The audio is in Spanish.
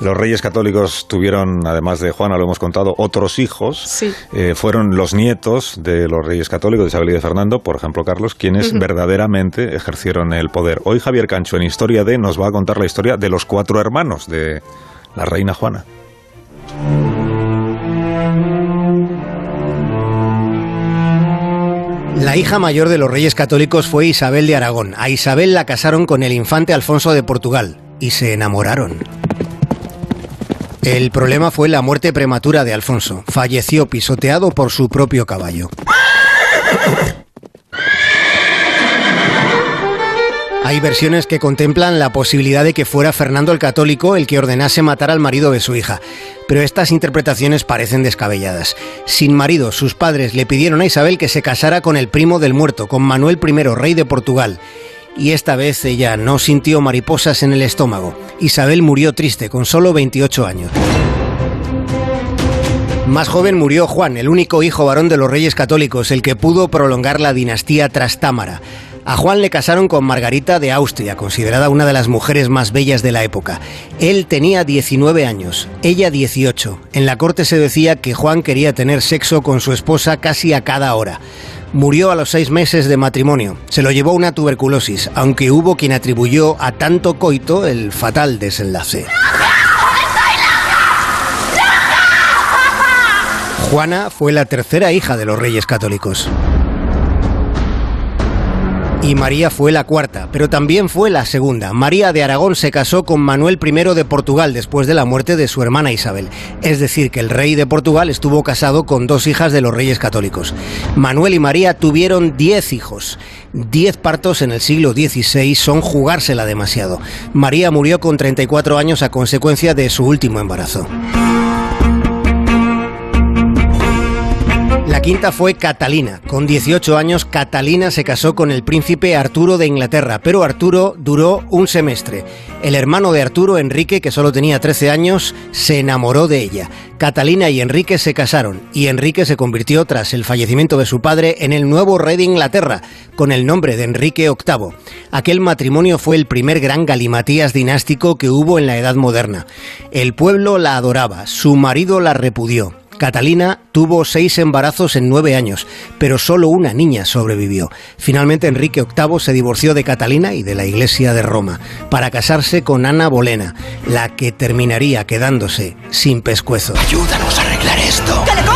Los reyes católicos tuvieron, además de Juana, lo hemos contado, otros hijos. Sí. Eh, fueron los nietos de los reyes católicos, de Isabel y de Fernando, por ejemplo, Carlos, quienes verdaderamente ejercieron el poder. Hoy Javier Cancho, en Historia de, nos va a contar la historia de los cuatro hermanos de la reina Juana. La hija mayor de los reyes católicos fue Isabel de Aragón. A Isabel la casaron con el infante Alfonso de Portugal y se enamoraron. El problema fue la muerte prematura de Alfonso. Falleció pisoteado por su propio caballo. Hay versiones que contemplan la posibilidad de que fuera Fernando el Católico el que ordenase matar al marido de su hija, pero estas interpretaciones parecen descabelladas. Sin marido, sus padres le pidieron a Isabel que se casara con el primo del muerto, con Manuel I, rey de Portugal. Y esta vez ella no sintió mariposas en el estómago. Isabel murió triste, con solo 28 años. Más joven murió Juan, el único hijo varón de los reyes católicos, el que pudo prolongar la dinastía tras Támara. A Juan le casaron con Margarita de Austria, considerada una de las mujeres más bellas de la época. Él tenía 19 años, ella 18. En la corte se decía que Juan quería tener sexo con su esposa casi a cada hora. Murió a los seis meses de matrimonio. Se lo llevó una tuberculosis, aunque hubo quien atribuyó a tanto coito el fatal desenlace. Juana fue la tercera hija de los reyes católicos y María fue la cuarta, pero también fue la segunda. María de Aragón se casó con Manuel I de Portugal después de la muerte de su hermana Isabel. Es decir, que el rey de Portugal estuvo casado con dos hijas de los reyes católicos. Manuel y María tuvieron diez hijos. Diez partos en el siglo XVI son jugársela demasiado. María murió con 34 años a consecuencia de su último embarazo. Quinta fue Catalina. Con 18 años, Catalina se casó con el príncipe Arturo de Inglaterra, pero Arturo duró un semestre. El hermano de Arturo, Enrique, que solo tenía 13 años, se enamoró de ella. Catalina y Enrique se casaron, y Enrique se convirtió, tras el fallecimiento de su padre, en el nuevo rey de Inglaterra, con el nombre de Enrique VIII. Aquel matrimonio fue el primer gran galimatías dinástico que hubo en la Edad Moderna. El pueblo la adoraba, su marido la repudió. Catalina tuvo seis embarazos en nueve años, pero solo una niña sobrevivió. Finalmente Enrique VIII se divorció de Catalina y de la Iglesia de Roma para casarse con Ana Bolena, la que terminaría quedándose sin pescuezo. Ayúdanos a arreglar esto. ¡Que le corta